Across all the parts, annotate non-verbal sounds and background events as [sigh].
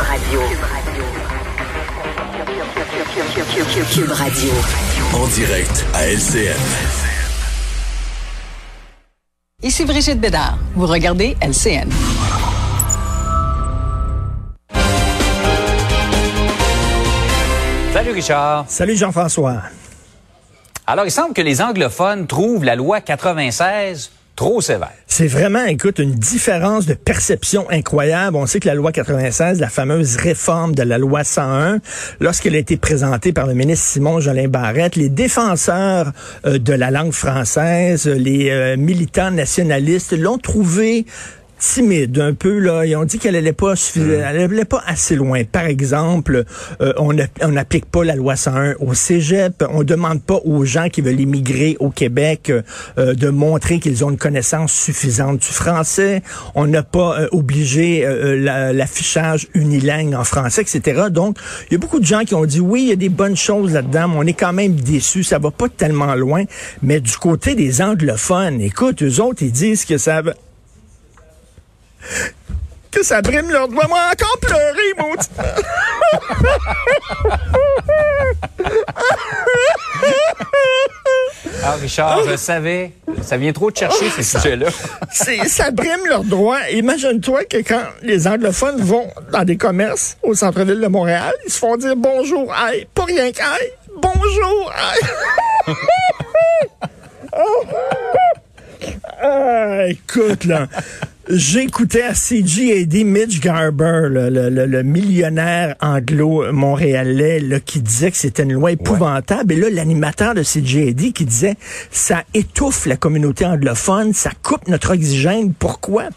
Radio. Cube Radio. En direct à LCN. Ici Brigitte Bédard. Vous regardez LCN. Salut Richard. Salut Jean-François. Alors, il semble que les anglophones trouvent la loi 96 C'est vraiment, écoute, une différence de perception incroyable. On sait que la loi 96, la fameuse réforme de la loi 101, lorsqu'elle a été présentée par le ministre Simon Jolin Barrette, les défenseurs euh, de la langue française, les euh, militants nationalistes l'ont trouvée timide un peu là. Ils ont dit qu'elle allait pas suffisant, elle allait pas assez loin. Par exemple, euh, on n'applique pas la loi 101 au Cégep. On demande pas aux gens qui veulent immigrer au Québec euh, de montrer qu'ils ont une connaissance suffisante du français. On n'a pas euh, obligé l'affichage unilingue en français, etc. Donc, il y a beaucoup de gens qui ont dit oui, il y a des bonnes choses là-dedans, mais on est quand même déçus. Ça va pas tellement loin. Mais du côté des anglophones, écoute, eux autres, ils disent que ça que ça brime leur doigt. Moi, encore pleurer, mon Ah, Richard, je savais. Ça vient trop de chercher, ces sujets-là. ça brime leurs droits. Imagine-toi que quand les anglophones vont dans des commerces au centre-ville de Montréal, ils se font dire bonjour, aïe. Pas rien qu'aïe. Bonjour, aïe. [laughs] ah, écoute, là. J'écoutais à CGAD Mitch Garber, le, millionnaire anglo-montréalais, qui disait que c'était une loi épouvantable. Et là, l'animateur de CGAD qui disait, ça étouffe la communauté anglophone, ça coupe notre oxygène. Pourquoi?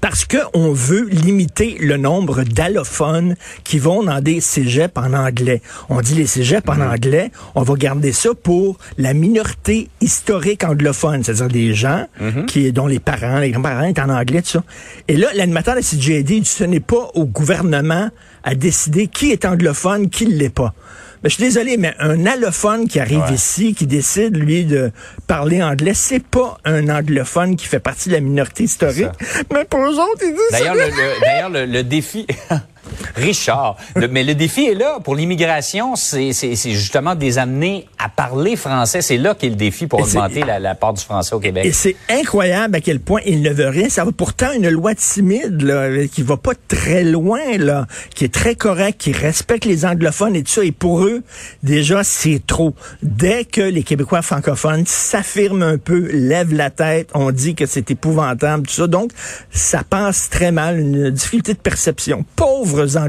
Parce qu'on veut limiter le nombre d'allophones qui vont dans des cégeps en anglais. On dit les cégeps en mhm. anglais, on va garder ça pour la minorité historique anglophone, c'est-à-dire des gens mhm. qui, dont les parents, les grands-parents sont en anglais, tout ça. Et là, l'animateur de la CJD dit, ce n'est pas au gouvernement à décider qui est anglophone, qui ne l'est pas. Ben, je suis désolé, mais un allophone qui arrive ici, qui décide, lui, de parler anglais, c'est pas un anglophone qui fait partie de la minorité historique. Mais pour eux autres, ils disent... D'ailleurs, d'ailleurs, le défi... [laughs] Richard. mais le défi est là. Pour l'immigration, c'est justement de les amener à parler français. C'est là qu'est le défi pour augmenter la, part du français au Québec. Et c'est incroyable à quel point ils ne veulent rien. Ça va pourtant une loi timide, là, qui va pas très loin, là, qui est très correcte, qui respecte les anglophones et tout ça. Et pour eux, déjà, c'est trop. Dès que les Québécois francophones s'affirment un peu, lèvent la tête, on dit que c'est épouvantable, tout ça. Donc, ça passe très mal, une difficulté de perception. Pauvres anglophones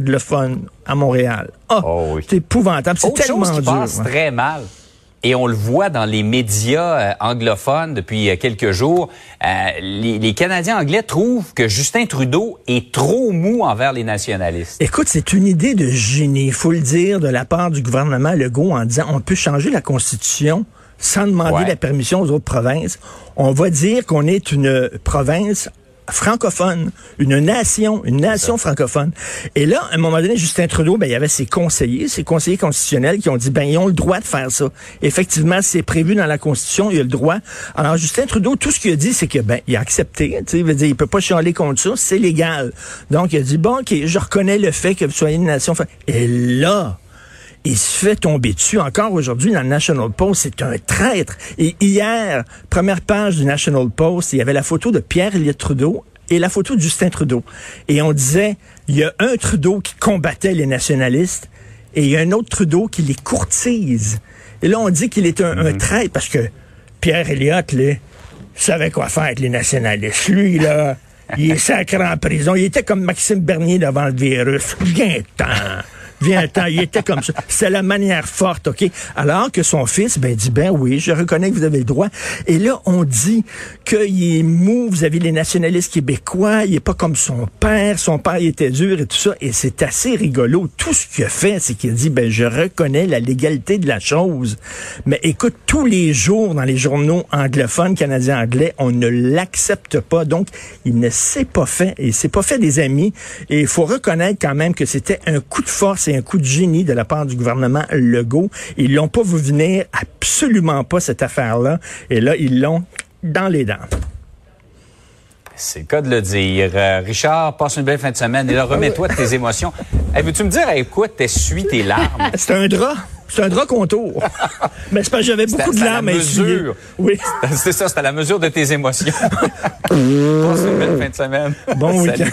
à Montréal. Ah, oh, c'est épouvantable. C'est tellement chose qui passe très mal. Et on le voit dans les médias euh, anglophones depuis euh, quelques jours. Euh, les, Canadiens anglais trouvent que Justin Trudeau est trop mou envers les nationalistes. Écoute, c'est une idée de génie, il faut le dire, de la part du gouvernement Legault en disant on peut changer la Constitution sans demander la permission aux autres provinces. On va dire qu'on est une province francophone, une nation, une nation francophone. Et là, à un moment donné, Justin Trudeau, ben, il y avait ses conseillers, ses conseillers constitutionnels qui ont dit, ben, ils ont le droit de faire ça. Effectivement, c'est prévu dans la Constitution, il a le droit. Alors, Justin Trudeau, tout ce qu'il a dit, c'est que, ben, il a accepté, tu sais, il veut dire, il peut pas chialer contre ça, c'est légal. Donc, il a dit, bon, OK, je reconnais le fait que vous soyez une nation. Et là, il se fait tomber dessus. Encore aujourd'hui, dans le National Post, c'est un traître. Et hier, première page du National Post, il y avait la photo de Pierre Elliott Trudeau et la photo de Justin Trudeau. Et on disait, il y a un Trudeau qui combattait les nationalistes et il y a un autre Trudeau qui les courtise. Et là, on dit qu'il est un, un mhm. traître parce que Pierre Elliott, là, savait quoi faire avec les nationalistes. Lui, là, il est sacré en prison. Il était comme Maxime Bernier devant le virus. Bien temps viens temps, il était comme ça. C'est la manière forte, OK? Alors que son fils, ben, dit, ben oui, je reconnais que vous avez le droit. Et là, on dit qu'il est mou, vous avez les nationalistes québécois, il est pas comme son père, son père il était dur et tout ça. Et c'est assez rigolo. Tout ce qu'il a fait, c'est qu'il dit, ben, je reconnais la légalité de la chose. Mais écoute, tous les jours dans les journaux anglophones, canadiens anglais, on ne l'accepte pas. Donc, il ne s'est pas fait, et s'est pas fait des amis. Et il faut reconnaître quand même que c'était un coup de force c'est un coup de génie de la part du gouvernement Legault. Ils l'ont pas vu venir, absolument pas cette affaire-là. Et là, ils l'ont dans les dents. C'est le cas de le dire. Euh, Richard, passe une belle fin de semaine et là, remets-toi de tes émotions. [laughs] Hey, Veux-tu me dire avec quoi t'essuies tes larmes? [laughs] C'est un drap. C'est un drap contour. [laughs] Mais c'est parce que j'avais beaucoup de à la larmes à essuyer. mesure. Oui. C'est ça, c'est à la mesure de tes émotions. passe une belle fin de semaine. Bon week-end.